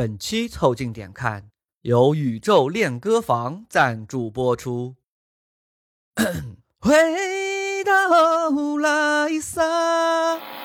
本期凑近点看，由宇宙练歌房赞助播出。回到来撒。I'm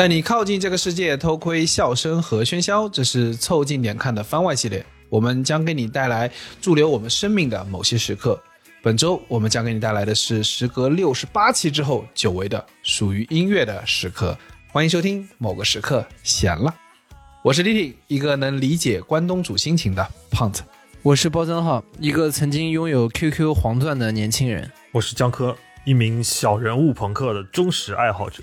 带你靠近这个世界，偷窥笑声和喧嚣。这是凑近点看的番外系列，我们将给你带来驻留我们生命的某些时刻。本周我们将给你带来的是时隔六十八期之后久违的属于音乐的时刻。欢迎收听某个时刻闲了，我是李挺，一个能理解关东煮心情的胖子。我是包江浩，一个曾经拥有 QQ 黄钻的年轻人。我是江科，一名小人物朋克的忠实爱好者。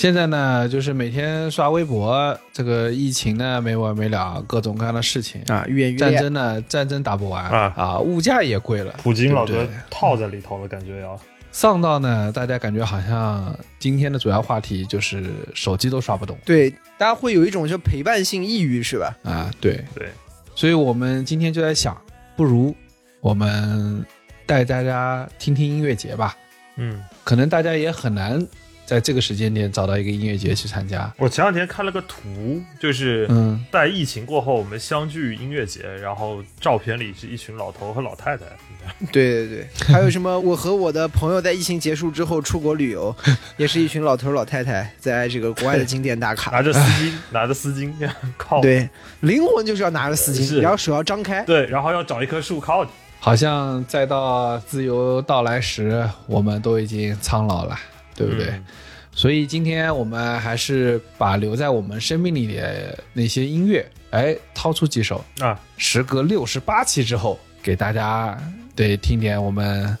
现在呢，就是每天刷微博，这个疫情呢没完没了，各种各样的事情。啊，愈演愈烈。战争呢，战争打不完。啊。啊物价也贵了，普京老哥套在里头了，感觉要丧到呢，大家感觉好像今天的主要话题就是手机都刷不动。对，大家会有一种就陪伴性抑郁，是吧？啊，对，对，所以我们今天就在想，不如我们带大家听听音乐节吧，嗯。可能大家也很难在这个时间点找到一个音乐节去参加，我前两天看了个图，就是嗯在疫情过后，我们相聚音乐节，然后照片里是一群老头和老太太，对对对，还有什么？我和我的朋友在疫情结束之后出国旅游，也是一群老头老太太在这个国外的景点打卡拿。着丝巾，拿着丝巾 靠，对，灵魂就是要拿着丝巾，然后手要张开。对，然后要找一棵树靠着。好像再到自由到来时，我们都已经苍老了，对不对？嗯所以今天我们还是把留在我们生命里的那些音乐，哎，掏出几首，啊，时隔六十八期之后，给大家对听点我们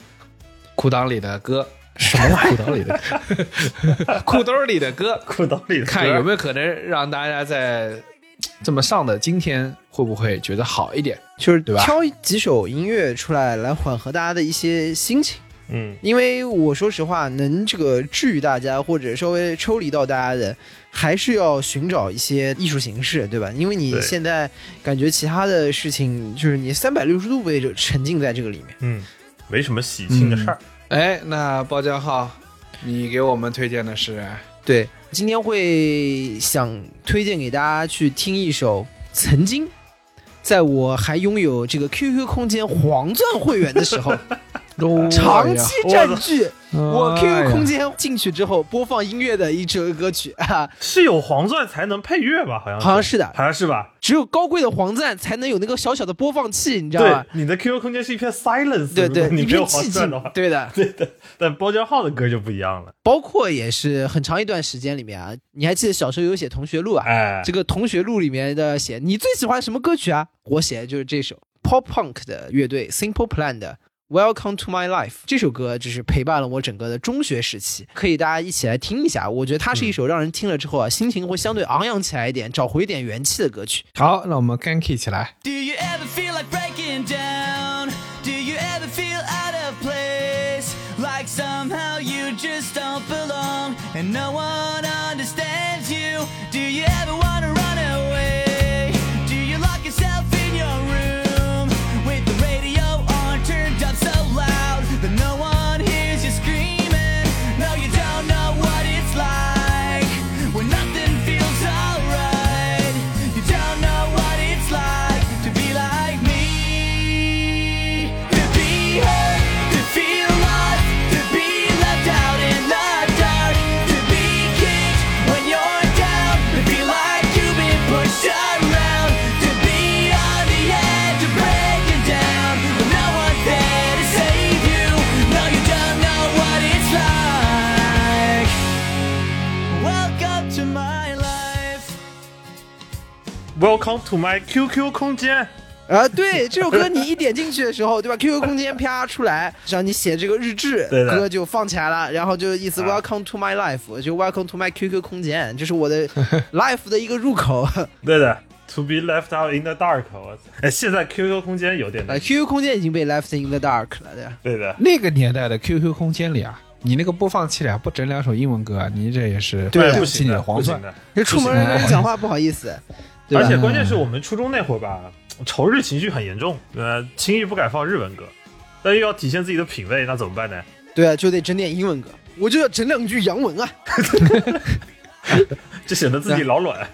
裤裆里的歌，什么裤裆里的？歌，裤兜里的歌，裤兜里的看有没有可能让大家在这么上的今天会不会觉得好一点？就是对吧？挑几首音乐出来，来缓和大家的一些心情。嗯，因为我说实话，能这个治愈大家或者稍微抽离到大家的，还是要寻找一些艺术形式，对吧？因为你现在感觉其他的事情，就是你三百六十度被这沉浸在这个里面。嗯，没什么喜庆的事儿。哎，那包家浩，你给我们推荐的是？对，今天会想推荐给大家去听一首曾经。在我还拥有这个 QQ 空间黄钻会员的时候，长期占据我哎 QQ 空间进去之后播放音乐的一首歌曲啊，是有黄钻才能配乐吧？好像好像是的好像是吧？只有高贵的黄钻才能有那个小小的播放器，你知道吧对？，你的 QQ 空间是一片 silence，对对，你没有片寂静黄钻的话，，对的。对的。但包浆号的歌就不一样了，包括也是很长一段时间里面啊，你还记得小时候有写同学录啊？哎，这个同学录里面的写你最喜欢什么歌曲啊？我写的就是这首 pop punk 的乐队 Simple Plan 的 Welcome to My Life 这首歌，就是陪伴了我整个的中学时期，可以大家一起来听一下。我觉得它是一首让人听了之后啊，心情会相对昂扬起来一点，找回一点元气的歌曲。好，那我们 gank 起来。Do you ever feel like breaking down? Do you ever feel out of place? Like somehow you just don't belong and no one Welcome to my QQ 空间。啊，对，这首歌你一点进去的时候，对吧？QQ 空间啪出来，让你写这个日志，歌就放起来了，然后就意思啊 Welcome to my life，就 Welcome to my QQ 空间，这是我的 life 的一个入口。对的，To be left out in the dark 我。哎，现在 QQ 空间有点呃难。，QQ 空间已经被 left in the dark 了，对吧？对的，那个年代的 QQ 空间里啊，你那个播放器里啊，不整两首英文歌啊，你这也是对不起你的，的黄钻。不行的。就出门跟人讲话不好意思，而且关键是我们初中那会儿吧，仇日情绪很严重，呃，轻易不敢放日文歌，但又要体现自己的品味，那怎么办呢？对啊，就得整点英文歌，我就要整两句洋文啊。这显得自己老卵。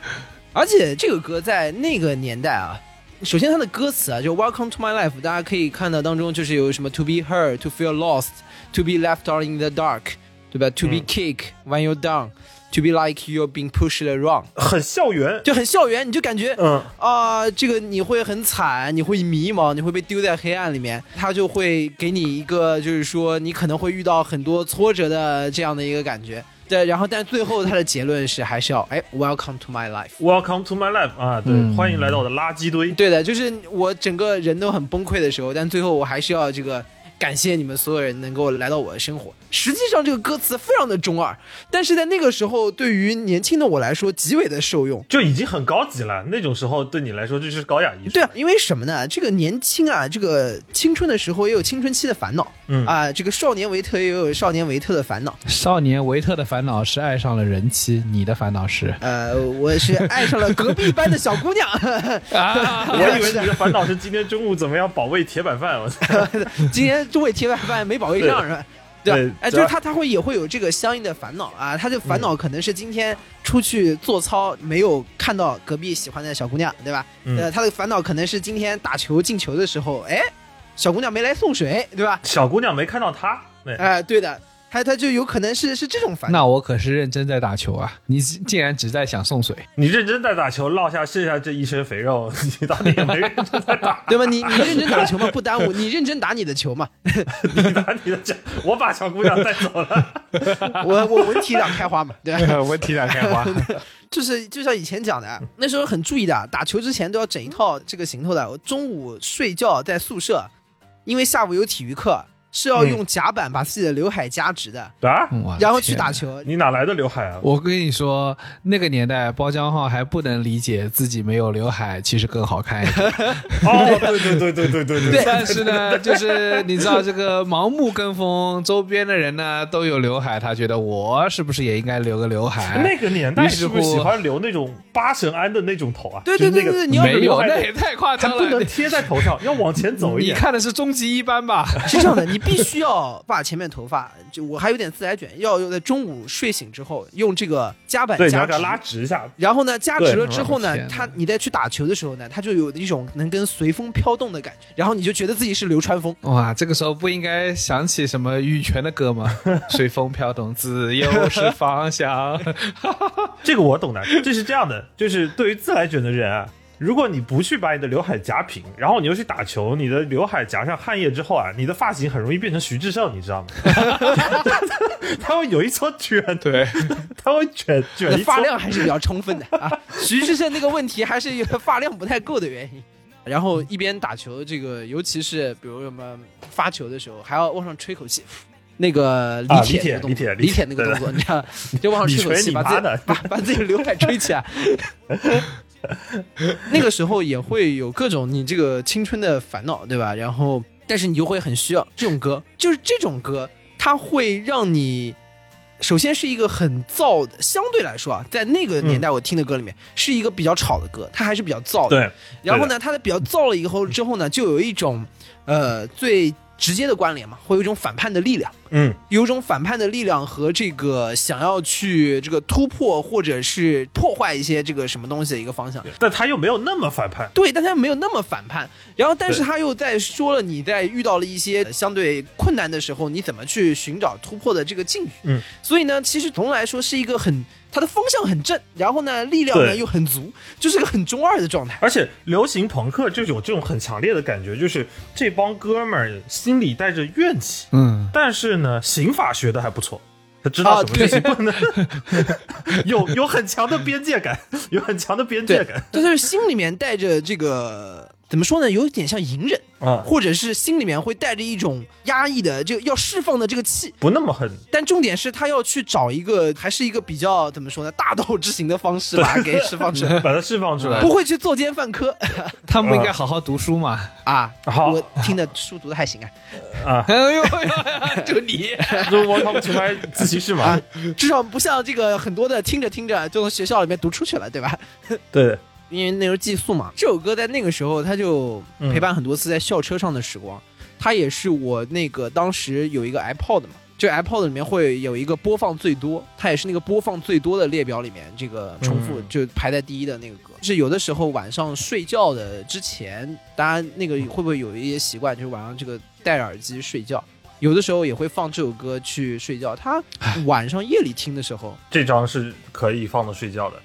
而且这个歌在那个年代啊，首先它的歌词啊，就 Welcome to my life，大家可以看到当中就是有什么 To be heard, to feel lost, to be left out in the dark，对吧？To be 嗯 kick when you're down, to be like you're being pushed around，很校园，就很校园，你就感觉嗯，啊、这个你会很惨，你会迷茫，你会被丢在黑暗里面，他就会给你一个，就是说你可能会遇到很多挫折的这样的一个感觉。对，然后但最后他的结论是还是要哎，Welcome to my life。Welcome to my life 啊，对，嗯欢迎来到我的垃圾堆。对的，就是我整个人都很崩溃的时候，但最后我还是要这个感谢你们所有人能够来到我的生活。实际上这个歌词非常的中二，但是在那个时候对于年轻的我来说极为的受用。就已经很高级了，那种时候对你来说就是高雅艺术。对啊，因为什么呢？这个年轻啊，这个青春的时候也有青春期的烦恼，嗯啊，这个少年维特也有少年维特的烦恼。少年维特的烦恼是爱上了人妻，你的烦恼是呃，我是爱上了隔壁班的小姑娘，啊，我以为你的烦恼是今天中午怎么样保卫铁板饭，我操！今天中卫踢外翻没保卫上是吧？对哎，就是他，他会也会有这个相应的烦恼啊。他的烦恼可能是今天出去做操没有看到隔壁喜欢的小姑娘，对吧？嗯呃，他的烦恼可能是今天打球进球的时候，哎，小姑娘没来送水，对吧？小姑娘没看到他，对，哎，对的，他他就有可能是是这种烦恼。那我可是认真在打球啊！你竟然只在想送水，你认真在打球，落下剩下这一身肥肉，你到底也没认真在打。对吧？你你认真打球嘛，不耽误你认真打你的球嘛。你打你的球，我把小姑娘带走了。我我文体两开花嘛，对吧？文体两开花。就是就像以前讲的啊，那时候很注意的啊，打球之前都要整一套这个行头的。我中午睡觉在宿舍，因为下午有体育课，是要用夹板把自己的刘海夹直的，啊，哇然后去打球。你哪来的刘海啊？我跟你说，那个年代包浆浩还不能理解自己没有刘海，其实更好看一点。哦，对对对对对对对但是呢，就是你知道这个盲目跟风，周边的人呢都有刘海，他觉得我是不是也应该留个刘海？那个年代于是不是喜欢留那种八神庵的那种头啊？对对对对，你要没有，那也太夸张了。不能贴在头上，要往前走一点你。看的是终极一班吧？是这样的，你必须要把前面头发，就我还有点自来卷，要在中午睡醒之后用这个夹板夹直要给它。拉直一下。然后呢，夹直了之后呢，它你再去打球的时候呢，它就有一种能跟随风飘动的感觉，然后你就觉得自己是流川枫。哇，这个时候不应该想起什么羽泉的歌吗？随风飘动，自由是方向。这个我懂的，这是这样的，就是对于自来卷的人啊，如果你不去把你的刘海夹平，然后你又去打球，你的刘海夹上汗液之后啊，你的发型很容易变成徐志胜，你知道吗？他会有一撮卷，对，他会卷卷一发量还是比较充分的 啊。徐志胜那个问题还是有发量不太够的原因。然后一边打球，这个尤其是比如什么发球的时候，还要往上吹口气。那个李啊铁李铁李铁那个动作，你知道，就往上吹口气，李锤你把自己把把自己的刘海吹起来。那个时候也会有各种你这个青春的烦恼，对吧？然后，但是你就会很需要这种歌，就是这种歌，它会让你首先是一个很燥的，相对来说啊，在那个年代我听的歌里面、是一个比较吵的歌，它还是比较燥的。对，然后呢，它的比较燥了以后之后呢，就有一种呃最直接的关联嘛，会有一种反叛的力量。嗯，有种反叛的力量和这个想要去这个突破或者是破坏一些这个什么东西的一个方向。但他又没有那么反叛。对，但他没有那么反叛。然后，但是他又在说了你在遇到了一些相对困难的时候，你怎么去寻找突破的这个境遇。嗯，所以呢，其实总的来说是一个很它的方向很正，然后呢力量呢又很足，就是个很中二的状态。而且流行朋克就有这种很强烈的感觉，就是这帮哥们儿心里带着怨气，嗯，但是呢，刑法学的还不错。他知道啊什么事情不能，有有很强的边界感，有很强的边界对感，就是心里面带着这个怎么说呢，有点像隐忍，啊，或者是心里面会带着一种压抑的，就要释放的这个气。不那么狠，但重点是他要去找一个，还是一个比较怎么说呢，大道之行的方式把它 给释放出来，把它释放出来不。会去作奸犯科 他们不应该好好读书吗？啊。好我听的书读的还行啊，啊哎呦，就你，就我他们出来自习室嘛啊，至少不像这个很多的听着听着就从学校里面读出去了，对吧？对，因为那时候寄宿嘛，这首歌在那个时候他就嗯陪伴很多次在校车上的时光。它也是我那个当时有一个 iPod 嘛，这个 iPod 里面会有一个播放最多，它也是那个播放最多的列表里面这个重复、嗯就排在第一的那个歌。就是有的时候晚上睡觉的之前，大家那个会不会有一些习惯，就是晚上这个戴着耳机睡觉？有的时候也会放这首歌去睡觉。他晚上夜里听的时候，这张是可以放着睡觉的，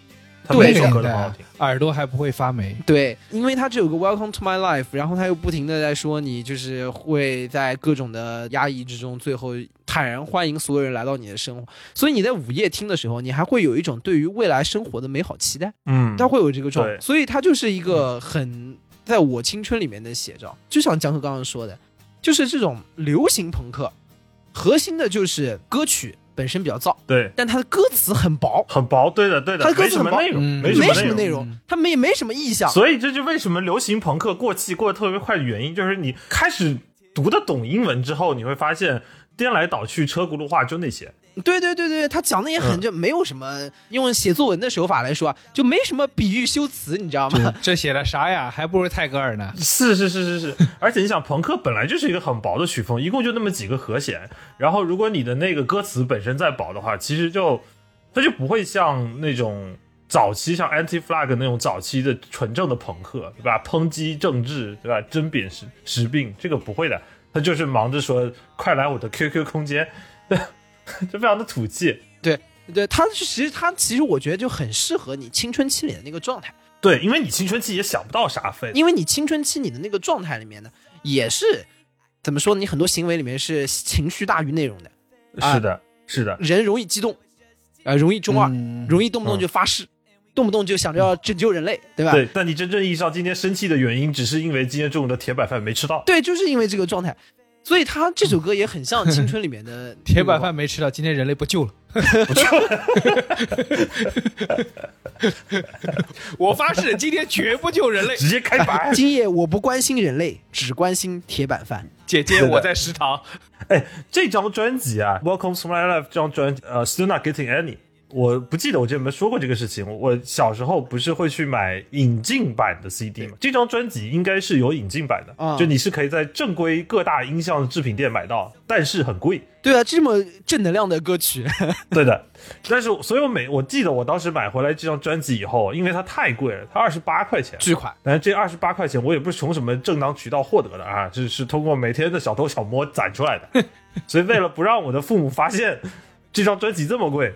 他对每首歌都很好听。耳朵还不会发霉。对，因为他这有个 Welcome to My Life，然后他又不停的在说你就是会在各种的压抑之中，最后坦然欢迎所有人来到你的生活。所以你在午夜听的时候，你还会有一种对于未来生活的美好期待，嗯，他会有这个状态。所以它就是一个很在我青春里面的写照，就像江河刚刚说的，就是这种流行朋克，核心的就是歌曲本身比较燥，对，但它的歌词很薄，很薄，对的，对的，它的歌词很薄什么内容，嗯没没什么内容。什么内容，它没没什么意象。所以这就为什么流行朋克过气过得特别快的原因，就是你开始读得懂英文之后，你会发现颠来倒去、车轱辘话就那些。对对对对，他讲的也很嗯就没有什么，用写作文的手法来说啊，就没什么比喻修辞，你知道吗？这写的啥呀？还不如泰戈尔呢。是是是是是，而且你想，朋克本来就是一个很薄的曲风，一共就那么几个和弦，然后如果你的那个歌词本身再薄的话，其实就它就不会像那种早期像 Anti Flag 那种早期的纯正的朋克，对吧？抨击政治，对吧？针砭时时病，这个不会的，他就是忙着说快来我的 QQ 空间，就非常的土气。对对，他其实他其实我觉得就很适合你青春期里的那个状态，对，因为你青春期也想不到啥分，因为你青春期你的那个状态里面呢，也是怎么说呢？你很多行为里面是情绪大于内容的，啊是的，是的，人容易激动，啊、容易中二，嗯容易动不动就发誓，动不动就想着要拯救人类，对吧？对。但你真正意义上今天生气的原因，只是因为今天中午的铁板饭没吃到。对，就是因为这个状态，所以他这首歌也很像青春里面的 铁板饭没吃到，今天人类不救了。不救了我发誓，今天绝不救人类。直接开白。今夜我不关心人类，只关心铁板饭。姐姐，我在食堂。哎，这张专辑啊，《Welcome to My Life》这张专辑，呃，Still Not Getting Any，我不记得我之前有没有说过这个事情。我小时候不是会去买引进版的 CD 吗？这张专辑应该是有引进版的，啊就你是可以在正规各大音像制品店买到，但是很贵。对啊，这么正能量的歌曲，对的，但是所以我每我记得我当时买回来这张专辑以后，因为它太贵了，它二十八块钱。巨款。但是这二十八块钱我也不是从什么正当渠道获得的啊，这是通过每天的小偷小摸攒出来的。所以为了不让我的父母发现这张专辑这么贵，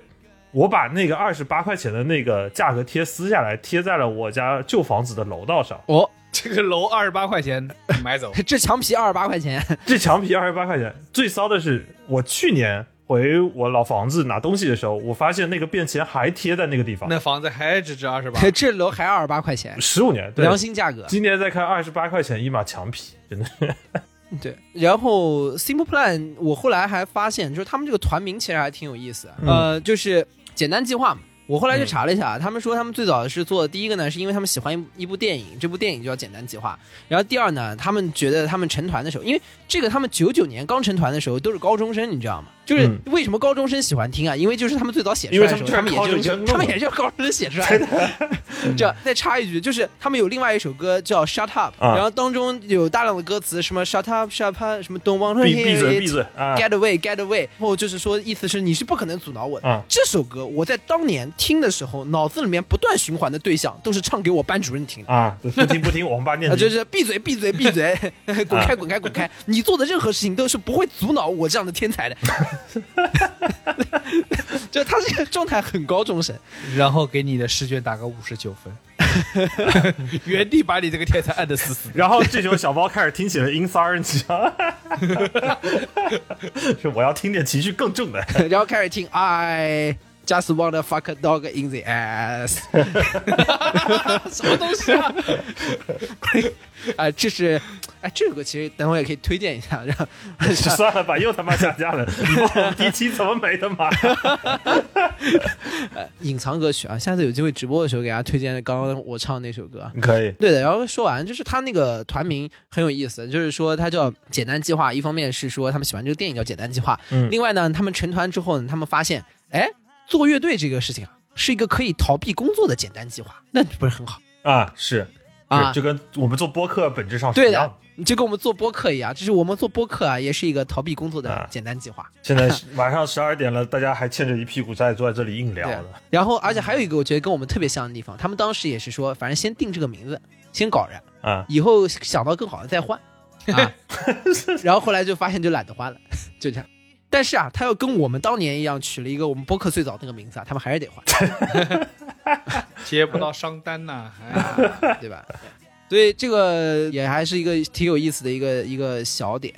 我把那个二十八块钱的那个价格贴撕下来，贴在了我家旧房子的楼道上。哦，这个楼二十八块钱买走，这墙皮二十八块钱，这墙皮二十八块钱，最骚的是我去年回我老房子拿东西的时候，我发现那个便签还贴在那个地方，那房子还只值二十八。这楼还二十八块钱，十五年，对良心价格。今年再看二十八块钱一码墙皮，真的是对，然后 Simple Plan，我后来还发现，就是他们这个团名其实还挺有意思，嗯呃，就是简单计划嘛。我后来就查了一下，他们说他们最早是做的第一个呢，是因为他们喜欢一一部电影，这部电影就叫《简单计划》。然后第二呢，他们觉得他们成团的时候，因为这个他们九九年刚成团的时候都是高中生，你知道吗？就是嗯为什么高中生喜欢听啊？因为就是他们最早写出来的时候，他们也就他们也就是高中生写出来的。这再插一句，就是他们有另外一首歌叫《Shut Up》，啊然后当中有大量的歌词，什么 Shut Up Shut Up，什么 Don't want to 闭 hear 闭嘴 it 闭嘴啊！Get away, get away，然后就是说，意思是你是不可能阻挠我的。啊这首歌我在当年听的时候，脑子里面不断循环的对象都是唱给我班主任听的。啊，不听不听，王八念啊，经就是闭嘴，闭嘴，闭嘴，滚开，滚开，滚开！你做的任何事情都是不会阻挠我这样的天才的。就他这个状态很高中生，然后给你的试卷打个五十九分。原地把你这个天才按的死死。然后这时候小包开始听起了音三儿，你知道吗？是我要听点情绪更重的。然后开始听 I just wanna fuck a dog in the ass，什么东西啊？啊，这是，哎，这首歌其实等会儿也可以推荐一下，让算了吧，又他妈下架了。第七怎么没的嘛？隐藏歌曲啊，下次有机会直播的时候给大家推荐刚刚我唱的那首歌啊。可以，对的，然后说完，就是他那个团名很有意思，就是说他叫“简单计划”，一方面是说他们喜欢这个电影叫《简单计划》，嗯另外呢，他们成团之后呢，他们发现，哎，做乐队这个事情啊，是一个可以逃避工作的简单计划，那不是很好啊，是啊就跟我们做播客本质上是对一样的。就跟我们做播客一样，就是我们做播客啊，也是一个逃避工作的啊简单计划。现在是 晚上十二点了，大家还欠着一屁股债坐在这里硬聊。然后，而且还有一个我觉得跟我们特别像的地方，他们当时也是说，反正先定这个名字，先搞着，啊，以后想到更好的再换 啊。然后后来就发现就懒得换了，就这样。但是啊，他要跟我们当年一样取了一个我们播客最早那个名字啊，他们还是得换，接不到商单呐、哎 对吧？所以这个也还是一个挺有意思的一个一个小点。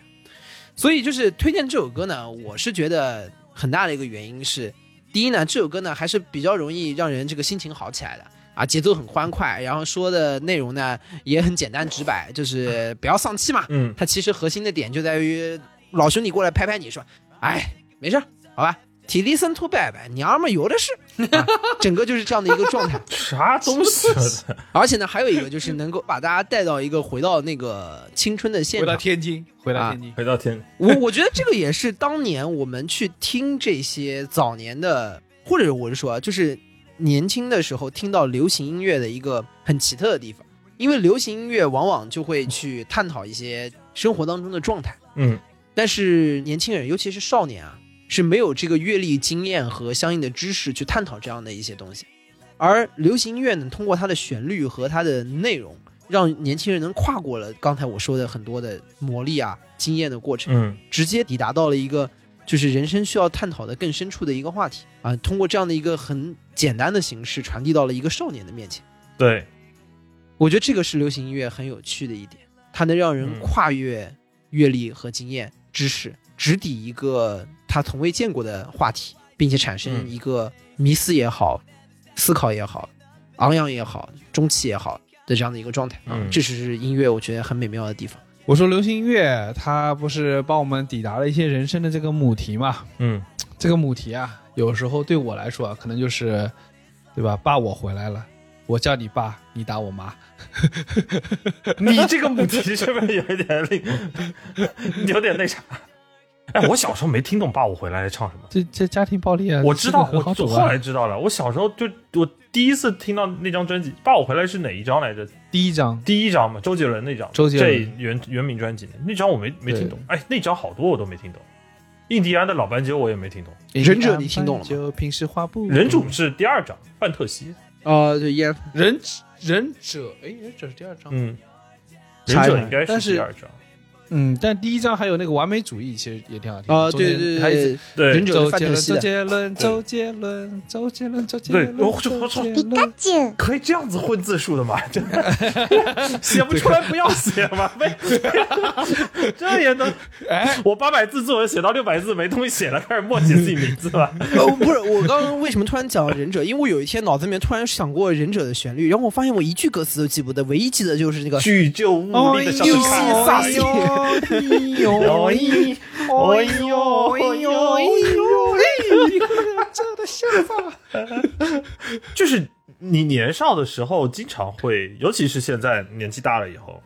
所以就是推荐这首歌呢，我是觉得很大的一个原因是，第一呢，这首歌呢还是比较容易让人这个心情好起来的啊，节奏很欢快，然后说的内容呢也很简单直白，就是不要丧气嘛。嗯，它其实核心的点就在于老兄你过来拍拍你说，哎，没事，好吧，体力森图拜拜，娘们儿有的是、啊，整个就是这样的一个状态。啥东西啊？而且呢，还有一个就是能够把大家带到一个回到那个青春的现回到。天津，回到天津，回到天，我我觉得这个也是当年我们去听这些早年的，或者我是说啊，就是年轻的时候听到流行音乐的一个很奇特的地方，因为流行音乐往往就会去探讨一些生活当中的状态，嗯，但是年轻人，尤其是少年啊，是没有这个阅历、经验和相应的知识去探讨这样的一些东西。而流行音乐呢，通过它的旋律和它的内容，让年轻人能跨过了刚才我说的很多的磨砺啊、经验的过程，嗯，直接抵达到了一个就是人生需要探讨的更深处的一个话题啊。通过这样的一个很简单的形式，传递到了一个少年的面前。对，我觉得这个是流行音乐很有趣的一点，它能让人嗯跨越阅历和经验、知识，直抵一个他从未见过的话题，并且产生嗯一个迷思也好、思考也好、昂扬也好、中气也好的这样的一个状态啊。嗯这是音乐我觉得很美妙的地方。我说流行音乐，它不是帮我们抵达了一些人生的这个母题嘛？嗯，这个母题啊，有时候对我来说啊，可能就是，对吧？爸，我回来了，我叫你爸，你打我妈。你这个母题是不是有一点令，有点那啥？哎，我小时候没听懂《爸，我回来》在唱什么。这这家庭暴力啊，我知道，我后来。知道了。我小时候就我第一次听到那张专辑《爸，我回来》是哪一张来着？第一张，第一张嘛，周杰伦那张。周杰伦这原原名专辑那张我没没听懂。哎，那张好多我都没听懂。印第安的老斑鸠我也没听懂。忍者你听懂了吗就平时话不人主是第二张，范特西。哦，对，烟忍忍者，哎，忍者是第二章。嗯，忍者应该是是第二张。嗯，但第一章还有那个完美主义，其实也挺好听的。啊，对对对对，对忍者范周杰伦，周特西。杰伦，周杰伦，周杰伦，周杰对伦，我就我操可以这样子混字数的吗？真的写不出来不要写嘛，没 这也能？哎，我八百字作文写到六百字没东西写了，开始默写自己名字了。哦，不是，我刚刚为什么突然讲忍者？因为我有一天脑子里面突然想过忍者的旋律，然后我发现我一句歌词都记不得，唯一记得就是那个举就无力的小哎呦看哎呦哎呦哎呦哎呦哎呦哎就是你年少的时候，经常会，尤其是现在年纪大了以后，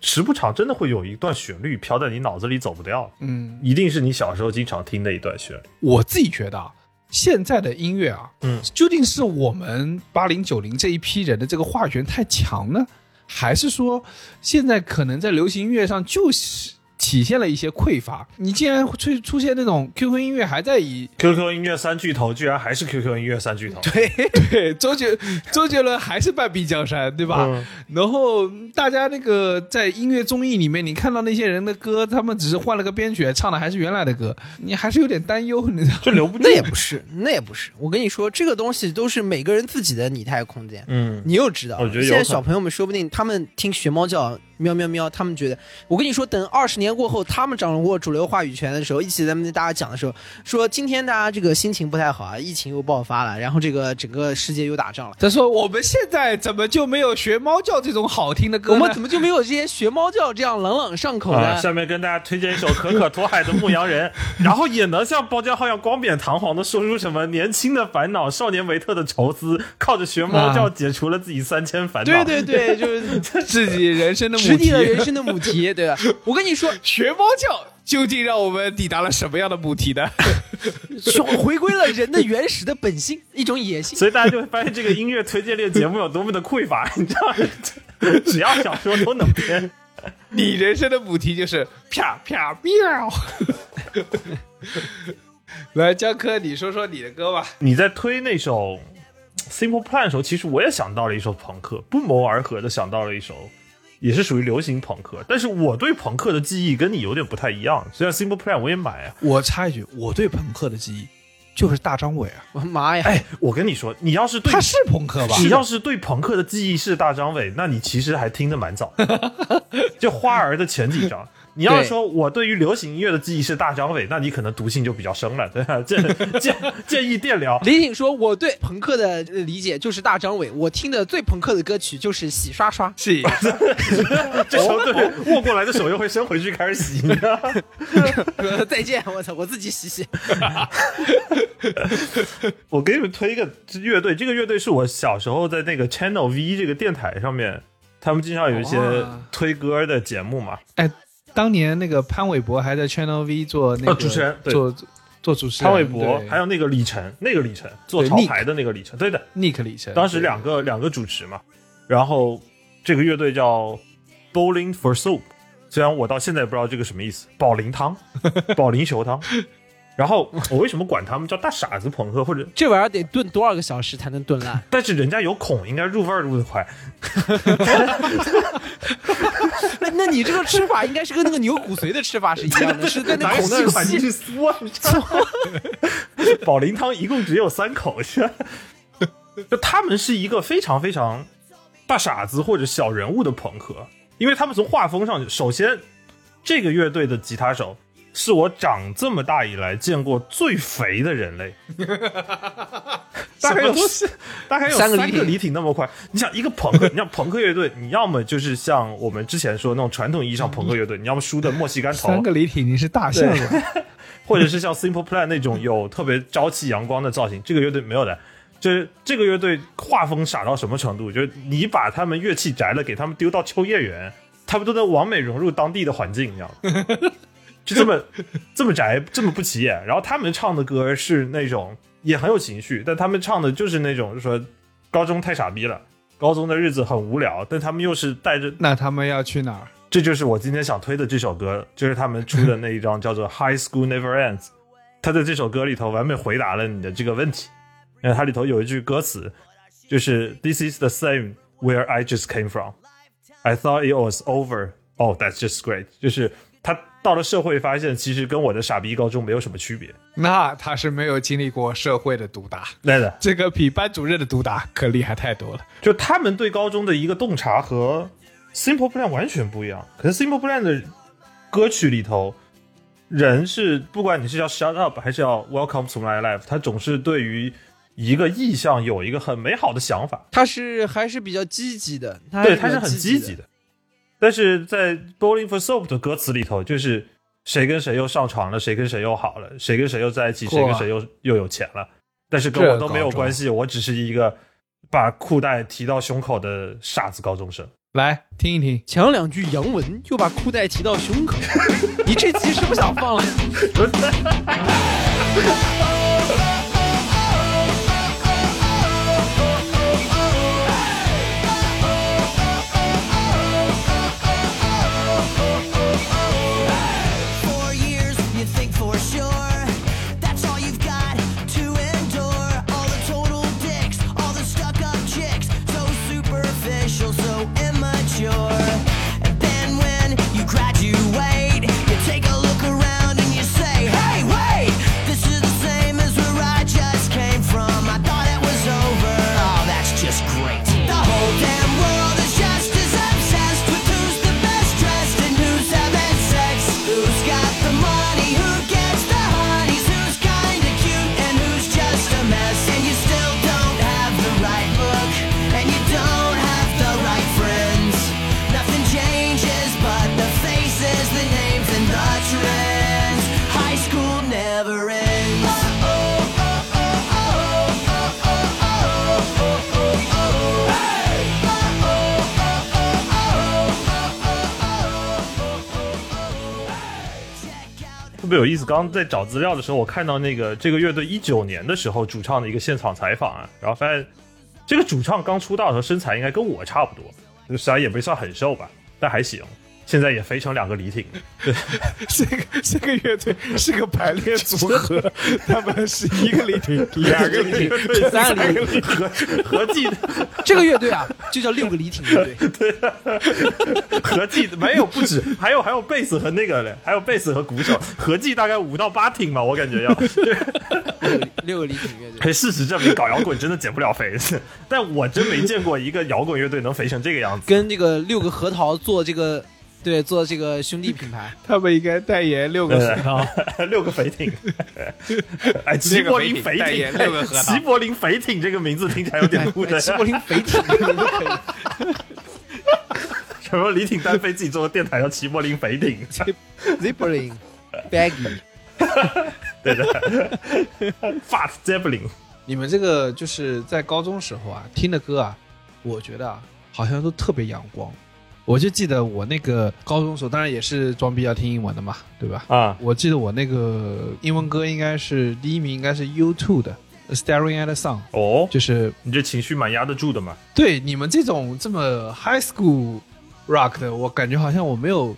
时不常真的会有一段旋律飘在你脑子里走不掉，嗯，一定是你小时候经常听的一段旋律。我自己觉得啊，现在的音乐啊，嗯，究竟是我们八零九零这一批人的这个话语权太强呢，还是说现在可能在流行音乐上就是体现了一些匮乏。你竟然会出出现那种 QQ 音乐还在以 QQ 音乐三巨头居然还是 QQ 音乐三巨头，对，对周杰周杰伦还是半壁江山，对吧？嗯然后大家那个在音乐综艺里面，你看到那些人的歌，他们只是换了个编曲，唱的还是原来的歌，你还是有点担忧，你知道吗？就留不住那。也不是，那也不是。我跟你说，这个东西都是每个人自己的拟态空间。嗯，你又知道，我觉得有可能现在小朋友们说不定他们听学猫叫、喵喵喵，他们觉得，我跟你说，等二十年过后，他们掌握主流话语权的时候，一起在那边大家讲的时候，说今天大家这个心情不太好啊，疫情又爆发了，然后这个整个世界又打仗了。他说：“我们现在怎么就没有学猫叫这种好听的歌？我们怎么就没有这些学猫叫这样朗朗上口啊，的？下面跟大家推荐一首可可托海的《牧羊人》，然后也能像包浆浩一样光冕堂皇的说出什么年轻的烦恼、少年维特的愁思，靠着学猫叫解除了自己三千烦恼。对对对，就是自己人生的 母直题抵了人生的母题，对吧？我跟你说，学猫叫究竟让我们抵达了什么样的母题呢？回归了人的原始的本性，一种野性。所以大家就会发现这个音乐推荐类节目有多么的匮乏，你知道？只要小说都能编。你人生的母题就是啪啪喵。来，江科，你说说你的歌吧。你在推那首 Simple Plan 的时候，其实我也想到了一首朋克，不谋而合的想到了一首，也是属于流行朋克。但是我对朋克的记忆跟你有点不太一样。虽然 Simple Plan 我也买啊，我插一句，我对朋克的记忆就是大张伟啊，我妈呀！哎，我跟你说，你要是对他是朋克吧？你要是对朋克的记忆是大张伟，那你其实还听得蛮早。就花儿的前几张。你要说我对于流行音乐的记忆是大张伟，那你可能毒性就比较深了，对吧？建建建议电疗。李挺说：“我对朋克的呃理解就是大张伟，我听的最朋克的歌曲就是洗刷刷。是 这时候对握过来的手又会伸回去开始洗，再见，我操，我自己洗洗。我给你们推一个乐队，这个乐队是我小时候在那个 Channel V 这个电台上面，他们经常有一些推歌的节目嘛。哎，当年那个潘玮柏还在 Channel V 做那个、哦主持人对。做做主持人，潘玮柏还有那个李晨，那个李晨做潮牌的那个李晨，对的，Nick 李晨，当时两个两个主持嘛，然后这个乐队叫 Bowling for Soup，虽然我到现在也不知道这个什么意思，保龄汤，保龄球汤。然后我为什么管他们叫大傻子朋克，或者这玩意儿得炖多少个小时才能炖烂？但是人家有孔，应该入味儿入的快。那 那你这个吃法应该是跟那个牛骨髓的吃法是一样的，是在那拿孔那儿反进去吸。嗦，你知道吗保龄汤一共只有三口，是吧？就他们是一个非常非常大傻子或者小人物的朋克，因为他们从画风上，首先这个乐队的吉他手是我长这么大以来见过最肥的人类，大概有大概有三个离挺三个李挺那么快。你想一个朋克，你像朋克乐队，你要么就是像我们之前说那种传统意义上朋克乐队，你要么梳的墨西干头，三个离挺，你是大象了。或者是像 Simple Plan 那种有特别朝气阳光的造型，这个乐队没有的。就是这个乐队画风傻到什么程度？就是你把他们乐器摘了，给他们丢到秋叶原，他们都能完美融入当地的环境，你知道吗？就这么这么宅，这么不起眼。然后他们唱的歌是那种也很有情绪，但他们唱的就是那种，就说高中太傻逼了，高中的日子很无聊，但他们又是带着那他们要去哪儿？这就是我今天想推的这首歌，就是他们出的那一张叫做《High School Never Ends》。他在这首歌里头完美回答了你的这个问题。因为它里头有一句歌词，就是 “This is the same where I just came from. I thought it was over. Oh, that's just great.” 就是他到了社会，发现其实跟我的傻逼高中没有什么区别。那他是没有经历过社会的毒打，对的，这个比班主任的毒打可厉害太多了。就他们对高中的一个洞察和 Simple Plan 完全不一样。可是 Simple Plan 的歌曲里头，人是不管你是要 Shut Up 还是要 Welcome to My Life，他总是对于一个意向有一个很美好的想法，他是还是比较积极的，他对，他是很积积极。的。但是在 Bowling for Soap 的歌词里头，就是谁跟谁又上床了，谁跟谁又好了，谁跟谁又在一起，谁跟谁又又有钱了。但是跟我都没有关系，我只是一个把裤带提到胸口的傻子高中生。来听一听，讲两句洋文，又把裤带提到胸口，你这集是不想放了？有意思。刚刚在找资料的时候，我看到那个这个乐队一九年的时候主唱的一个现场采访啊，然后发现这个主唱刚出道的时候身材应该跟我差不多，就虽然也没算很瘦吧，但还行。现在也肥成两个李挺，这个这个乐队是个排列组合，他们是一个李挺，两个李挺，对，三个李挺合合计这个乐队啊，就叫六个李挺乐队。对 合计没有不止，还有还有贝斯和那个嘞，还有贝斯和鼓手，合计大概五到八挺吧，我感觉要。六个六个李挺乐队。可事实证明，搞摇滚真的减不了肥，但我真没见过一个摇滚乐队能肥成这个样子。跟这个六个核桃做这个，对，做这个兄弟品牌。他们应该代言六个核桃，六个肥艇，哎，齐柏林肥代挺，言六个核桃齐柏林肥艇这个名字听起来有点酷的。齐柏林肥挺这个名字可以。什么李挺单飞自己做的电台叫齐柏林肥艇，Zipperling Baggy，对的，Fat Zeppelin。你们这个就是在高中时候啊听的歌啊，我觉得啊好像都特别阳光。我就记得我那个高中时候，当然也是装逼要听英文的嘛，对吧？啊，我记得我那个英文歌应该是第一名，应该是 U2 的《Staring at the Sun》，哦，就是你这情绪蛮压得住的嘛。对你们这种这么 high school rock 的，我感觉好像我没有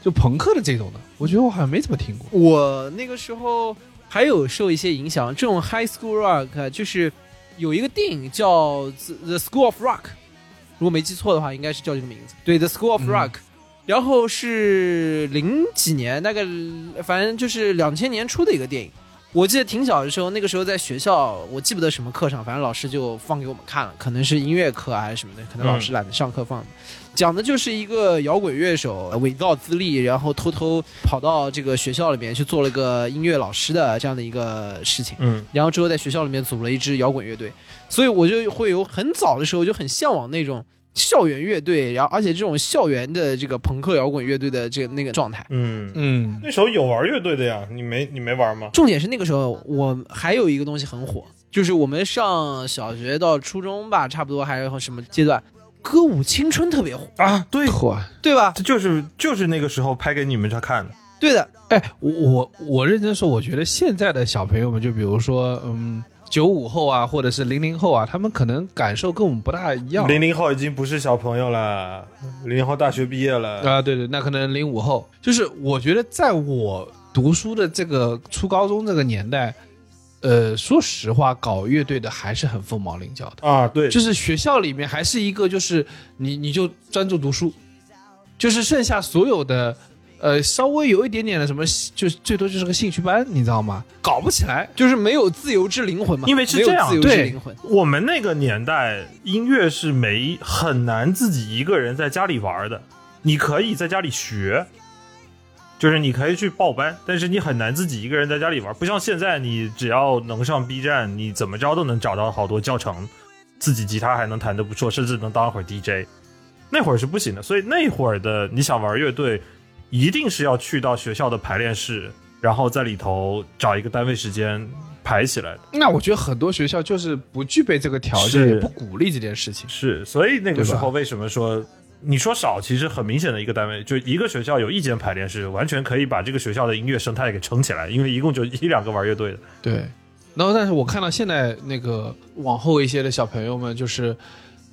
就朋克的这种的，我觉得我好像没怎么听过。我那个时候还有受一些影响。这种 high school rock 就是有一个电影叫《The The School of Rock》，如果没记错的话，应该是叫这个名字。对，《The School of 嗯 Rock》然后是零几年，大概反正就是两千年初的一个电影。我记得挺小的时候，那个时候在学校，我记不得什么课上，反正老师就放给我们看了，可能是音乐课啊还是什么的，可能老师懒得上课放的。讲的就是一个摇滚乐手呃伪造资历，然后偷偷跑到这个学校里面去做了个音乐老师的这样的一个事情。嗯，然后之后在学校里面组了一支摇滚乐队，所以我就会有很早的时候就很向往那种校园乐队，然后而且这种校园的这个朋克摇滚乐队的这个那个状态。嗯，嗯，那时候有玩乐队的呀，你没你没玩吗？重点是那个时候我还有一个东西很火，就是我们上小学到初中吧，差不多还有什么阶段，歌舞青春特别火，啊，对，火！对吧？这就是就是那个时候拍给你们这看的。对的，哎，我我我认真说，我觉得现在的小朋友们，就比如说，嗯，九五后啊，或者是零零后啊，他们可能感受跟我们不大一样。零零后已经不是小朋友了，零零后大学毕业了。啊，对对，那可能零五后，就是我觉得在我读书的这个初高中这个年代，呃，说实话，搞乐队的还是很凤毛麟角的。啊，对，就是学校里面还是一个，就是你你就专注读书，就是剩下所有的，呃，稍微有一点点的什么，就最多就是个兴趣班，你知道吗？搞不起来。就是没有自由之灵魂嘛，因为是这样自由之对灵魂。我们那个年代，音乐是没很难自己一个人在家里玩的。你可以在家里学，就是你可以去报班，但是你很难自己一个人在家里玩。不像现在，你只要能上 B 站，你怎么着都能找到好多教程，自己吉他还能弹得不错，甚至能当一会儿 DJ。那会儿是不行的，所以那会儿的你想玩乐队，一定是要去到学校的排练室，然后在里头找一个单位时间排起来的。那我觉得很多学校就是不具备这个条件，也不鼓励这件事情。是，所以那个时候为什么说你说少，其实很明显的一个单位，就一个学校有一间排练室，完全可以把这个学校的音乐生态给撑起来，因为一共就一两个玩乐队的。对，然后但是我看到现在那个往后一些的小朋友们，就是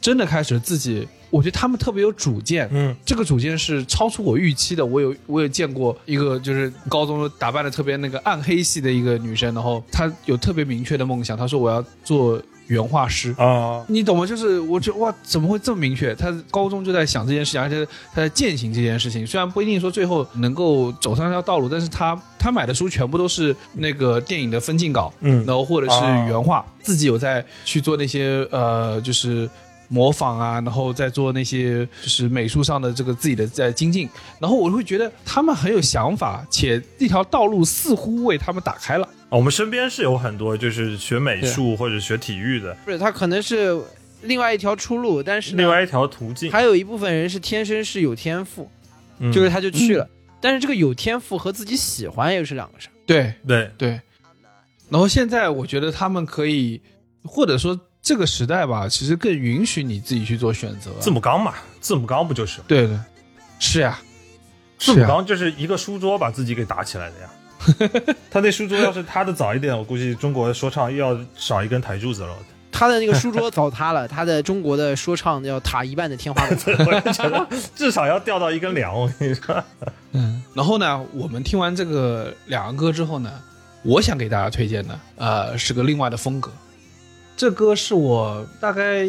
真的开始自己，我觉得他们特别有主见。嗯，这个主见是超出我预期的。我有我有见过一个就是高中打扮的特别那个暗黑系的一个女生，然后她有特别明确的梦想，她说我要做原画师。啊，你懂吗？就是我觉得哇，怎么会这么明确？他高中就在想这件事情，而且他在践行这件事情。虽然不一定说最后能够走上这条道路，但是他他买的书全部都是那个电影的分镜稿，嗯然后或者是啊原画，自己有在去做那些呃，就是模仿啊，然后再做那些就是美术上的这个自己的在精进。然后我会觉得他们很有想法，且这条道路似乎为他们打开了。我们身边是有很多就是学美术或者学体育的，不是，他可能是另外一条出路，但是另外一条途径。还有一部分人是天生是有天赋，嗯就是他就去了。但是这个有天赋和自己喜欢又是两个事儿。对，对，对，然后现在我觉得他们可以，或者说这个时代吧，其实更允许你自己去做选择。字母刚嘛，字母刚不就是？对对，是呀，字母刚就是一个书桌把自己给打起来的呀。他那书桌要是塌的早一点，我估计中国的说唱又要少一根台柱子了。他的那个书桌早塌了，他的中国的说唱要塌一半的天花板。我就觉得至少要掉到一根梁。我跟你说，嗯，然后呢，我们听完这个两个歌之后呢，我想给大家推荐的，呃，是个另外的风格。这歌是我大概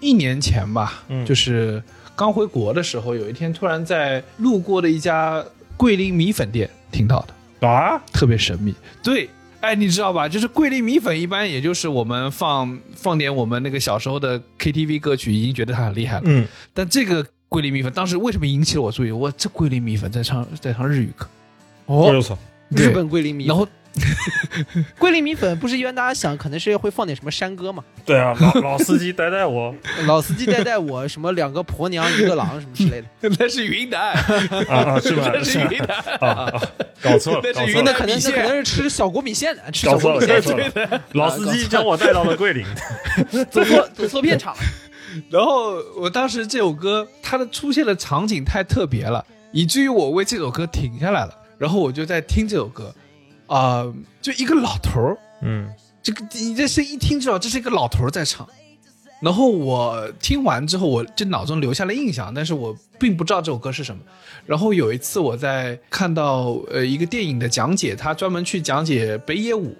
一年前吧，嗯就是刚回国的时候，有一天突然在路过的一家桂林米粉店听到的，啊，特别神秘。对，哎，你知道吧？就是桂林米粉，一般也就是我们放放点我们那个小时候的 KTV 歌曲，已经觉得它很厉害了。嗯，但这个桂林米粉当时为什么引起了我注意？我这桂林米粉在唱在唱日语歌，哦，日本桂林米粉，然后 桂林米粉不是一般大家想可能是会放点什么山歌嘛？对啊，老老司机带带我老司机带带我，什么两个婆娘一个郎什么之类的。那是云南，啊啊，是吧？那是云南。啊啊，搞错了，那是云搞错了，那可能米线那可能是吃小锅米线的，吃小锅米搞线错了。老司机将我带到了桂林。走错走错片场了。然后我当时这首歌它的出现的场景太特别了，以至于我为这首歌停下来了。然后我就在听这首歌，啊、就一个老头儿，嗯这个你这声一听就知道这是一个老头儿在唱。然后我听完之后，我就脑中留下了印象，但是我并不知道这首歌是什么。然后有一次我在看到呃一个电影的讲解，他专门去讲解北野武，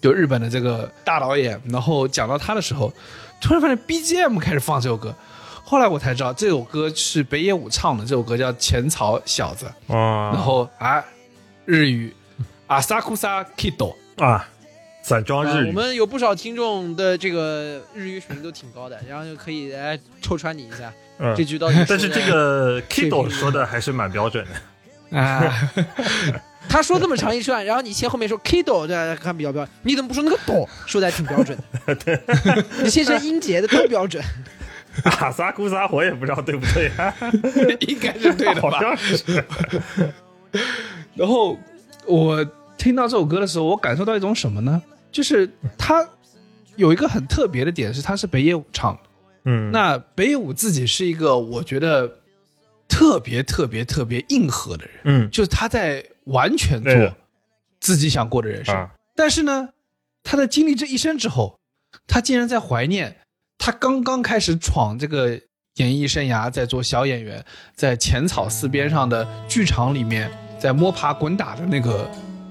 就日本的这个大导演，然后讲到他的时候，突然发现 BGM 开始放这首歌，后来我才知道这首歌是北野武唱的，这首歌叫《浅草小子》，啊，然后啊日语阿萨库萨 Kido。啊，散装日语，啊我们有不少听众的这个日语水平都挺高的，然后就可以来戳穿你一下，嗯这句到底说的。但是这个 Kido 说的还是蛮标准的。啊，他说这么长一串，然后你切后面说 kido，这看比较标准，你怎么不说那个哆？说的还挺标准的。对 你切成音节的都标准。阿萨库萨我也不知道对不对啊，应该是对的好吧？像是。然后我听到这首歌的时候，我感受到一种什么呢？就是它有一个很特别的点，是它是北野武唱的。嗯，那北野武自己是一个我觉得特别特别特别硬核的人，嗯就是他在完全做自己想过的人生。啊，但是呢，他在经历这一生之后，他竟然在怀念他刚刚开始闯这个演艺生涯，在做小演员，在浅草寺边上的剧场里面，在摸爬滚打的那个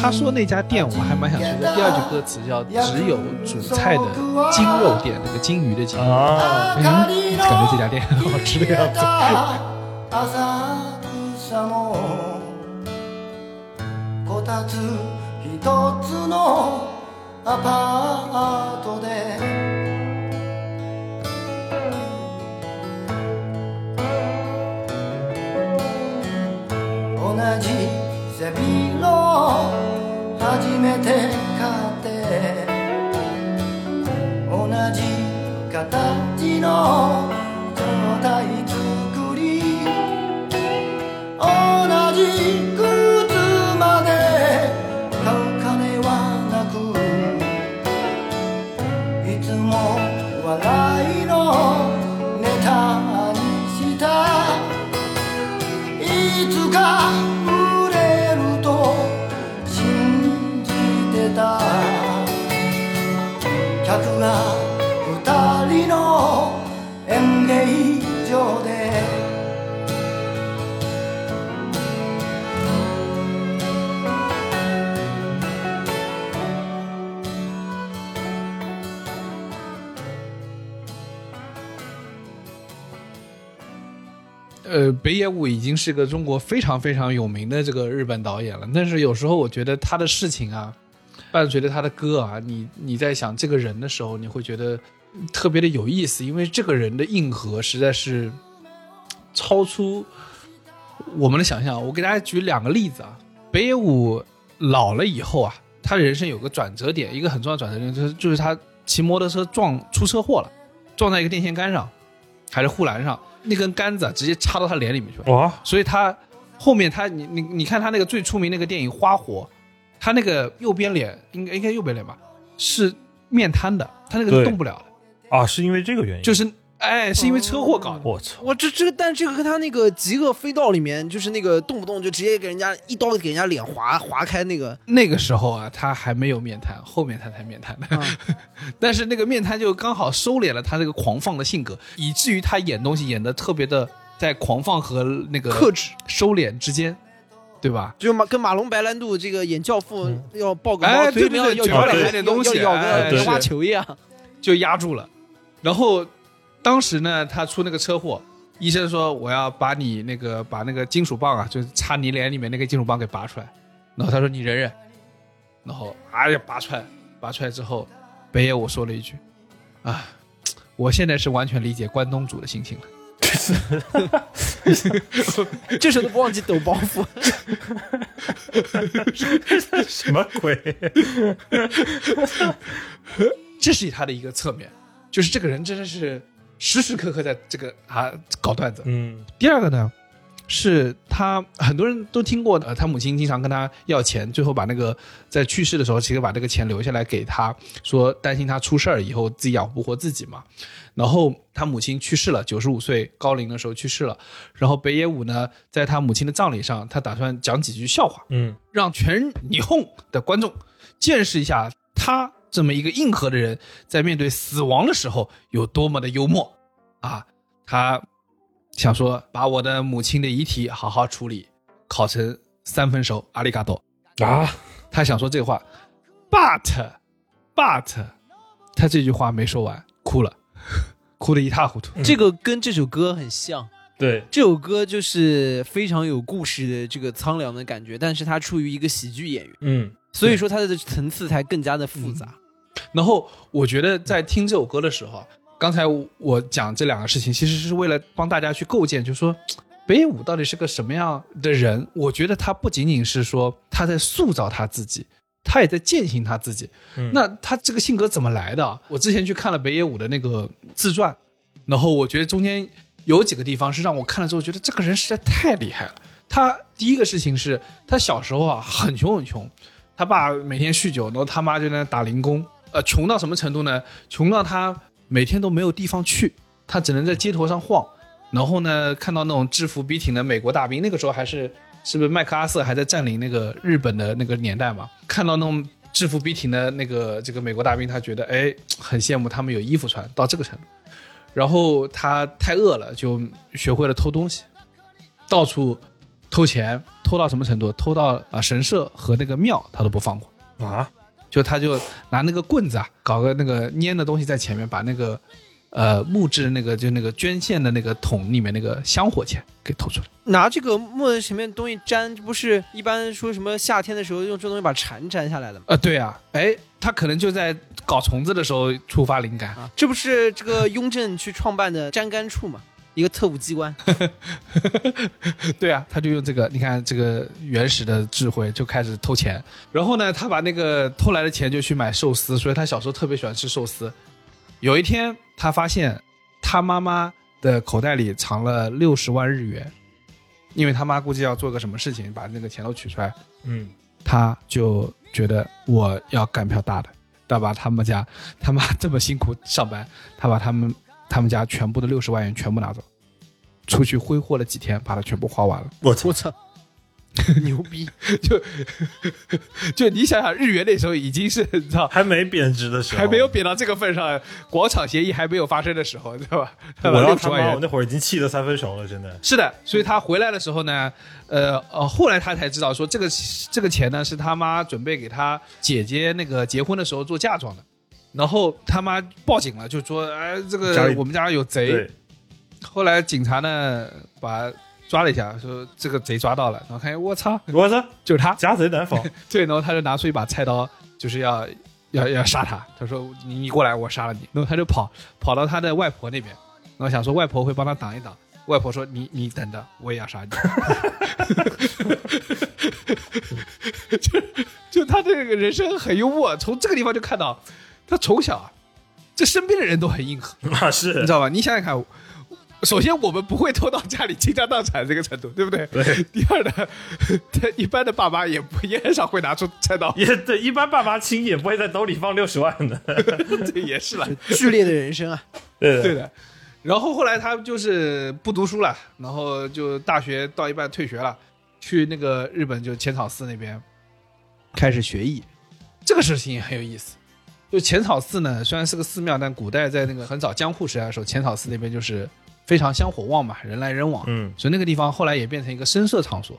他说那家店我还蛮想去的，第二句歌词叫“只有煮菜的金肉店”，那个金鱼的金。啊，嗯，感觉这家店很好吃的样子。浅草のこたつ一つのアパートで同じ背広を初 めて買って。同じ形の北野武已经是个中国非常非常有名的这个日本导演了，但是有时候我觉得他的事情啊，伴随着他的歌啊，你你在想这个人的时候，你会觉得特别的有意思，因为这个人的硬核实在是超出我们的想象。我给大家举两个例子啊。北野武老了以后啊，他人生有个转折点，一个很重要的转折点就是就是他骑摩托车撞出车祸了，撞在一个电线杆上，还是护栏上，那根杆子啊直接插到他脸里面去了。哇，所以他后面他你你你看他那个最出名那个电影《花火》，他那个右边脸应该应该右边脸吧，是面瘫的，他那个是动不了的，啊，是因为这个原因？就是哎是因为车祸搞的。我操，我，这这个，但这个和他那个《极恶飞盗》里面，就是那个动不动就直接给人家一刀给人家脸划划开那个，那个时候啊，他还没有面瘫，后面他才面瘫的。啊 但是那个面瘫就刚好收敛了他这个狂放的性格，以至于他演东西演的特别的在狂放和那个克制，收敛之间，对吧？就马跟马龙白兰度这个演教父要抱个哎猫，嘴里面要对对要咬对要咬哎对个棉花球一样。就压住了。然后当时呢，他出那个车祸，医生说我要把你那个把那个金属棒啊，就是插你脸里面那个金属棒给拔出来。然后他说你忍忍，然后哎呀拔出来，拔出来之后，北野我说了一句啊，我现在是完全理解关东煮的心情了。这时候都不忘记抖包袱，什么鬼？这是他的一个侧面，就是这个人真的是时时刻刻在这个啊搞段子。嗯第二个呢，是他很多人都听过，的，他母亲经常跟他要钱，最后把那个在去世的时候，其实把这个钱留下来给他，说担心他出事儿以后自己养不活自己嘛。然后他母亲去世了，九十五岁高龄的时候去世了。然后北野武呢，在他母亲的葬礼上，他打算讲几句笑话，嗯让全日本的观众见识一下他这么一个硬核的人，在面对死亡的时候有多么的幽默啊！他想说，把我的母亲的遗体好好处理，烤成三分熟，阿里嘎多。啊，他想说这话，but but，他这句话没说完，哭了，哭得一塌糊涂。这个跟这首歌很像。对，这首歌就是非常有故事的这个苍凉的感觉，但是他出于一个喜剧演员，嗯所以说他的层次才更加的复杂。然后我觉得在听这首歌的时候啊，刚才我讲这两个事情，其实是为了帮大家去构建，就是说北野武到底是个什么样的人。我觉得他不仅仅是说他在塑造他自己，他也在践行他自己。嗯那他这个性格怎么来的啊？我之前去看了北野武的那个自传，然后我觉得中间有几个地方是让我看了之后觉得这个人实在太厉害了。他第一个事情是他小时候啊很穷很穷，他爸每天酗酒，然后他妈就在那打零工，呃，穷到什么程度呢？穷到他每天都没有地方去，他只能在街头上晃。然后呢，看到那种制服笔挺的美国大兵，那个时候还是是不是麦克阿瑟还在占领那个日本的那个年代嘛？看到那种制服笔挺的那个这个美国大兵，他觉得哎很羡慕他们有衣服穿到这个程度。然后他太饿了，就学会了偷东西，到处偷钱，偷到什么程度？偷到啊神社和那个庙他都不放过。啊，就他就拿那个棍子啊，搞个那个粘的东西在前面，把那个呃木质那个就那个捐献的那个桶里面那个香火钱给偷出来。拿这个木的前面东西粘，这不是一般说什么夏天的时候用这东西把蝉粘下来的吗？呃，对啊，哎，他可能就在搞虫子的时候触发灵感。啊，这不是这个雍正去创办的粘杆处嘛，一个特务机关。对啊，他就用这个，你看这个原始的智慧就开始偷钱，然后呢，他把那个偷来的钱就去买寿司，所以他小时候特别喜欢吃寿司。有一天，他发现他妈妈的口袋里藏了六十万日元，因为他妈估计要做个什么事情，把那个钱都取出来，嗯他就觉得我要干票大的，他把他们家他妈这么辛苦上班，他把他们他们家全部的六十万元全部拿走，出去挥霍了几天，把它全部花完了。我操我，操，牛逼！就 就你想想，日元那时候已经是你知道还没贬值的时候，还没有贬到这个份上，广场协议还没有发生的时候，对吧？我要 六十他妈，我。那会儿已经气得三分熟了，真的。是的，所以他回来的时候呢，呃呃，后来他才知道说这个这个钱呢是他妈准备给他姐姐那个结婚的时候做嫁妆的，然后他妈报警了，就说哎这个我们家有贼，对，后来警察呢把抓了一下，说这个贼抓到了，然后看见我操，我操，就是他，家贼难防。对，然后他就拿出一把菜刀，就是要要要杀他。他说：“你你过来，我杀了你。”然后他就跑跑到他的外婆那边，然后想说外婆会帮他挡一挡。外婆说：“你你等着，我也要杀你。就”就他这个人生很幽默，从这个地方就看到他从小啊，这身边的人都很硬核，啊是你知道吧？你想想看，首先我们不会拖到家里倾家荡产这个程度，对不对？对。第二呢，他 一般的爸妈也不也很少会拿出菜刀，也对，一般爸妈亲也不会在兜里放六十万的。这也是了。剧烈的人生啊！对对的。然后后来他就是不读书了，然后就大学到一半退学了，去那个日本就浅草寺那边开始学艺。这个事情也很有意思。就浅草寺呢，虽然是个寺庙，但古代在那个很早江户时代的时候，浅草寺那边就是非常香火旺嘛，人来人往。嗯，所以那个地方后来也变成一个声色场所，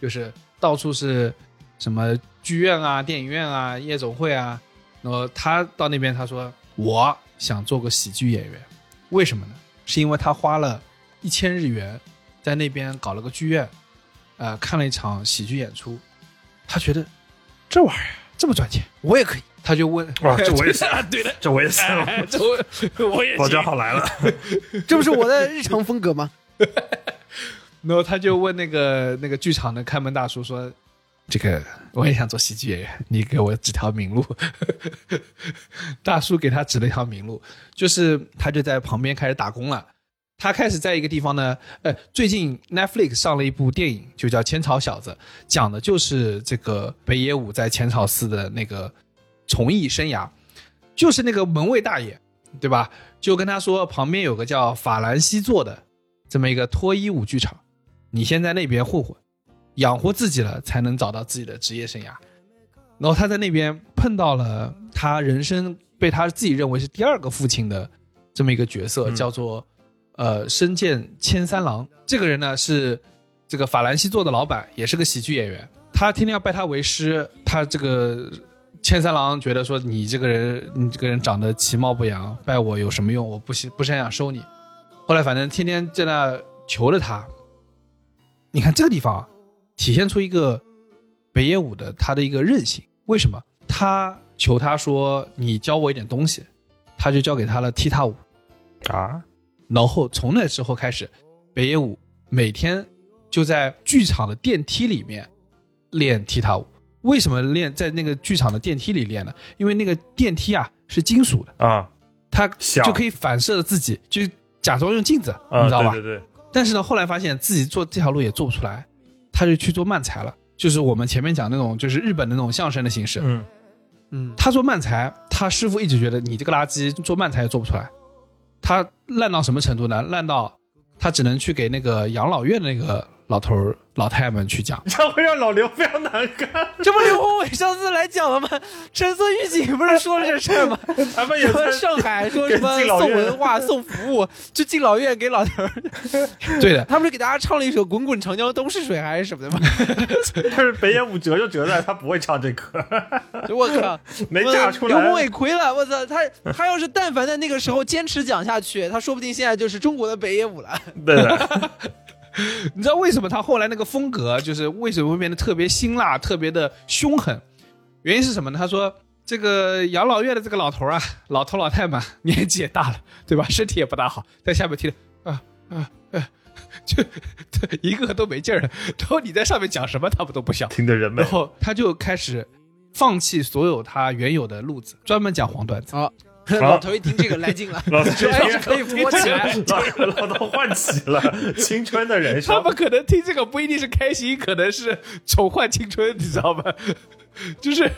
就是到处是什么剧院啊、电影院啊、夜总会啊。然后他到那边，他说我想做个喜剧演员，为什么呢？是因为他花了一千日元在那边搞了个剧院，呃，看了一场喜剧演出，他觉得这玩意儿这么赚钱，我也可以。他就问，哇 这我也是啊，对的，这我也是，哎这我我也包行浆好来了。这不是我的日常风格吗？然后他就问那个那个剧场的看门大叔说：“这个我也想做喜剧演员，你给我指条明路。”大叔给他指了一条明路，就是他就在旁边开始打工了。他开始在一个地方呢，呃，最近 Netflix 上了一部电影，就叫《千草小子》，讲的就是这个北野武在浅草寺的那个从艺生涯，就是那个门卫大爷，对吧？就跟他说，旁边有个叫法兰西座的这么一个脱衣舞剧场，你先在那边混混，养活自己了，才能找到自己的职业生涯。然后他在那边碰到了他人生被他自己认为是第二个父亲的这么一个角色，嗯叫做呃深见千三郎。这个人呢是这个法兰西座的老板，也是个喜剧演员。他天天要拜他为师，他这个千三郎觉得说你这个人，你这个人长得其貌不扬，拜我有什么用？我不是不是很想收你。后来反正天天在那求着他。你看这个地方啊，体现出一个北野武的他的一个韧性。为什么？他求他说你教我一点东西，他就教给他了踢踏舞。啊，然后从那之后开始，北野武每天就在剧场的电梯里面练踢踏舞。为什么练在那个剧场的电梯里练呢？因为那个电梯啊是金属的，啊它就可以反射自己，就假装用镜子，啊，你知道吧？对对对，但是呢，后来发现自己做这条路也做不出来，他就去做漫才了，就是我们前面讲那种，就是日本的那种相声的形式。嗯嗯，他做漫才，他师傅一直觉得你这个垃圾做漫才也做不出来。他烂到什么程度呢？烂到他只能去给那个养老院的那个老头儿老太太们去讲。这样会让老刘非常难看。这不刘宏伟上次来讲了吗？橙色预警不是说了这事儿吗？他们也在上海说什么送文化、送服务，就敬老院给老头儿，对的，他不是给大家唱了一首《滚滚长江东逝水》还是什么的吗？但是北野武折就折在他不会唱这歌，我靠，没嫁出来刘宏。伟亏了，我操！他他要是但凡在那个时候坚持讲下去，他说不定现在就是中国的北野武了。对的，你知道为什么他后来那个风格就是为什么会变得特别辛辣、特别的凶狠？原因是什么呢？他说这个养老院的这个老头啊，老头老太嘛，年纪也大了，对吧？身体也不大好，在下面听的啊啊啊，就一个个都没劲儿了。然后你在上面讲什么，他们都不想。听的人们然后他就开始放弃所有他原有的路子，专门讲黄段子。好，老头一听这个来劲了，老说哎这可以扶我起来。老 老头唤起了青春的人生。他们可能听这个不一定是开心，可能是重焕青春，你知道吗？就是，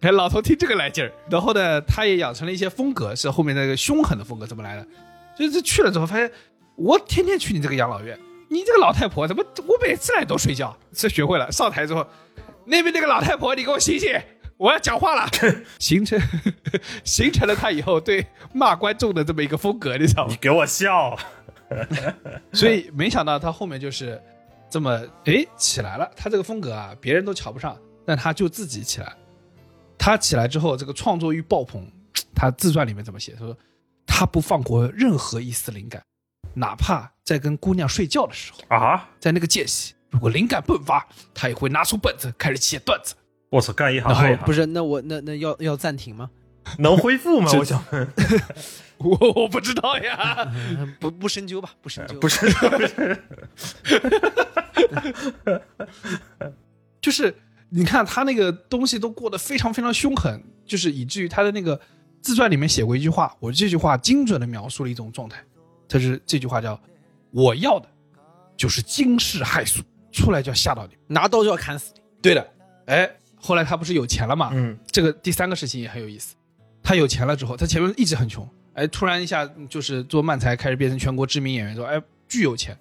哎，老头听这个来劲儿，然后呢，他也养成了一些风格，是后面那个凶狠的风格怎么来的？就是去了之后发现，我天天去你这个养老院，你这个老太婆怎么我每次来都睡觉？这学会了，上台之后，那边那个老太婆，你给我醒醒！我要讲话了，形成 形成了他以后对骂观众的这么一个风格，你知道吗你？给我笑，所以没想到他后面就是这么哎起来了。他这个风格啊，别人都瞧不上，但他就自己起来。他起来之后，这个创作欲爆棚。他自传里面怎么写？他说他不放过任何一丝灵感，哪怕在跟姑娘睡觉的时候，啊！在那个间隙，如果灵感迸发，他也会拿出本子开始写段子。我操，干一行然后爱一行。不是，那我那那要要暂停吗？能恢复吗？我想问，我 我不知道呀。嗯不不深究吧，不深究。不是不是，就是你看他那个东西都过得非常非常凶狠，就是以至于他的那个自传里面写过一句话，我这句话精准的描述了一种状态，他是这句话叫“我要的就是惊世骇俗，出来就要吓到你”。拿刀就要砍死你。对的，哎，后来他不是有钱了嘛？嗯，这个第三个事情也很有意思。他有钱了之后，他前面一直很穷，哎，突然一下就是做漫才开始变成全国知名演员，说哎巨有钱，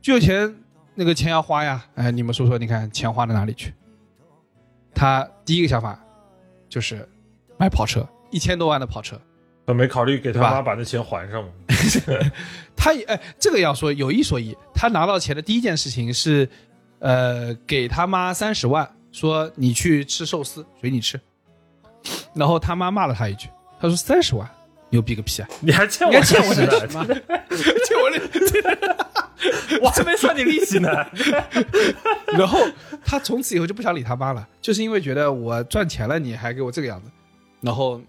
巨有钱，那个钱要花呀，哎，你们说说，你看钱花到哪里去？他第一个想法就是买跑车，一千多万的跑车。他没考虑给他妈把那钱还上吗？他也哎，这个要说有一说一，他拿到钱的第一件事情是，呃，给他妈三十万，说你去吃寿司，随你吃。然后他妈骂了他一句，他说三十万牛逼个屁啊！你还欠我欠我的什么？就我这，我还没算你利息呢。然后他从此以后就不想理他妈了，就是因为觉得我赚钱了，你还给我这个样子，然后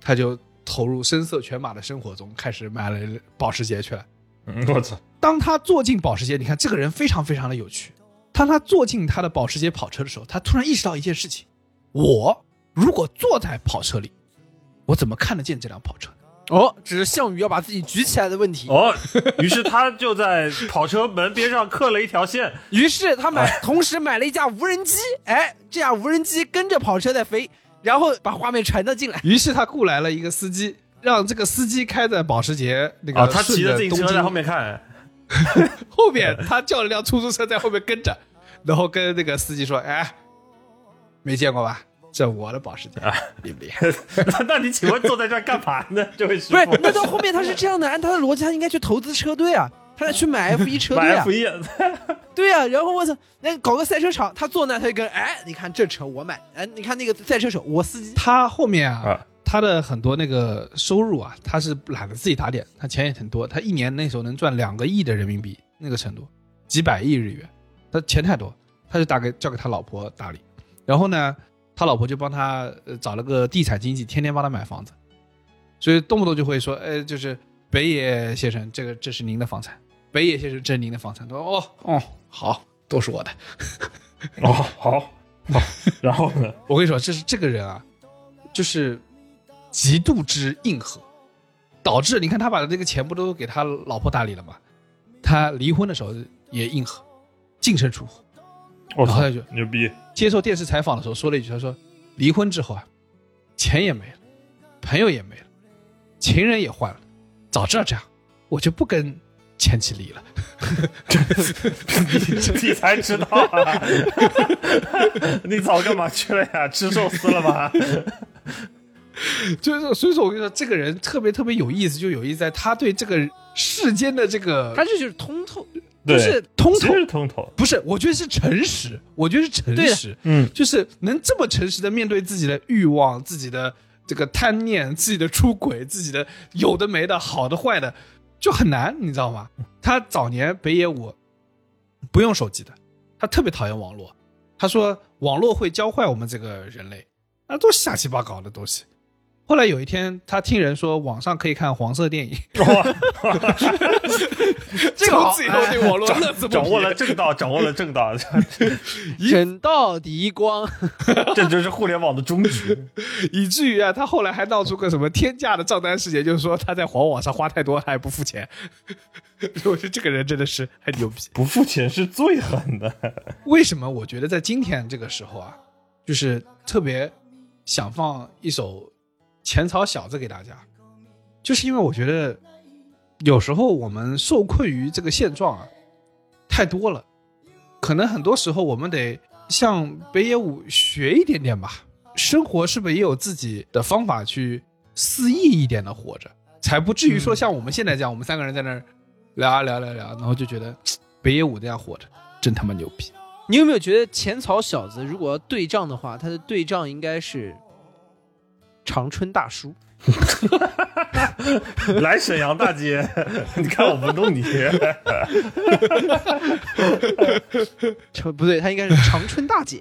他就投入声色犬马的生活中，开始买了保时捷去了。嗯我操，当他坐进保时捷，你看这个人非常非常的有趣。当他坐进他的保时捷跑车的时候，他突然意识到一件事情：我如果坐在跑车里，我怎么看得见这辆跑车？哦，只是项羽要把自己举起来的问题。哦，于是他就在跑车门边上刻了一条线，于是他买，同时买了一架无人机。哎，这架无人机跟着跑车在飞，然后把画面传了进来。于是他雇来了一个司机，让这个司机开在保时捷那个啊，他骑着自行车在后面看，后面他叫了辆出租车在后面跟着，然后跟那个司机说：“哎，没见过吧？这我的保时捷，厉不厉害？那 那你请问坐在这儿干嘛呢？这位师傅不是，，那到后面他是这样的，按他的逻辑，他应该去投资车队啊，他得去买 F 一车队买啊 F，一，对啊。然后我操，那搞个赛车场，他坐那他就跟，哎，你看这车我买，哎，你看那个赛车手我司机，他后面啊，啊他的很多那个收入啊，他是懒得自己打点，他钱也挺多，他一年那时候能赚两个亿的人民币那个程度，几百亿日元，他钱太多，他就打给交给他老婆打理，然后呢，他老婆就帮他找了个地产经纪，天天帮他买房子，所以动不动就会说，哎，就是北野先生，这个这是您的房产，北野先生这是您的房产，哦哦好，都是我的。哦，好，然后呢？我跟你说，这是这个人啊，就是极度之硬核，导致你看他把这个钱不都给他老婆打理了吗？他离婚的时候也硬核，净身出户。我后他就，牛逼！接受电视采访的时候说了一句，他说离婚之后啊，钱也没了，朋友也没了，情人也换了，早知道这样，我就不跟前妻离了。你 你才知道啊！你早干嘛去了呀？吃寿司了吗？就是所以说我跟你说，这个人特别特别有意思，就有意思在他对这个世间的这个他这就是通透，对就是通透，是通透。不是，我觉得是诚实，我觉得是诚实，嗯，就是能这么诚实的面对自己的欲望、自己的这个贪念、自己的出轨、自己的有的没的、好的坏的，就很难，你知道吗？他早年北野武不用手机的，他特别讨厌网络，他说网络会教坏我们这个人类，那都是瞎七八糟的东西。后来有一天，他听人说网上可以看黄色电影，这个好从此以后对网络乐此不疲掌握了正道，掌握了正道，整道敌光，这就是互联网的终局。以至于啊，他后来还闹出个什么天价的账单事件，就是说他在黄网上花太多，他还不付钱。我觉得这个人真的是很牛逼。不付钱是最狠的。为什么我觉得在今天这个时候啊，就是特别想放一首浅草小子给大家，就是因为我觉得有时候我们受困于这个现状啊太多了，可能很多时候我们得向北野武学一点点吧。生活是不是也有自己的方法去肆意一点的活着，才不至于说像我们现在这样，我们三个人在那儿聊啊聊聊聊，然后就觉得北野武这样活着真他妈牛逼。你有没有觉得浅草小子如果要对仗的话，他的对仗应该是长春大叔？来沈阳大街，你看我不弄你。长 不对，他应该是长春大姐。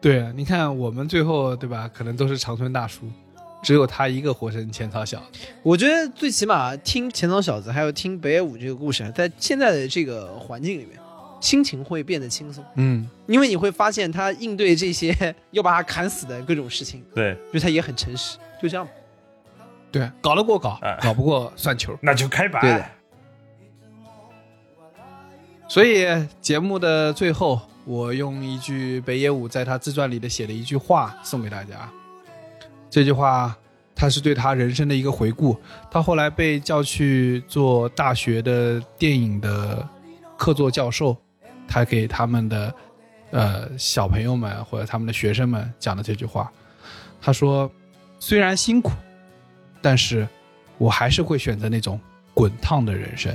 对啊，你看我们最后对吧，可能都是长春大叔，只有他一个活成浅草小子。我觉得最起码听浅草小子，还有听北野武这个故事，在现在的这个环境里面，心情会变得轻松，嗯，因为你会发现他应对这些 要把他砍死的各种事情，对，就他也很诚实，就这样。对，搞得过搞哎，搞不过算球。那就开摆。对的所以节目的最后，我用一句北野武在他自传里的写的一句话送给大家。这句话，他是对他人生的一个回顾。他后来被叫去做大学的电影的客座教授，他给他们的呃小朋友们或者他们的学生们讲的这句话。他说：“虽然辛苦，但是我还是会选择那种滚烫的人生。”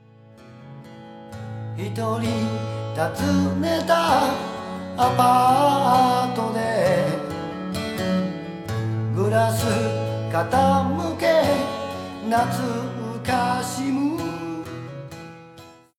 一人訪ねたアパートでグラス傾け懐かしむ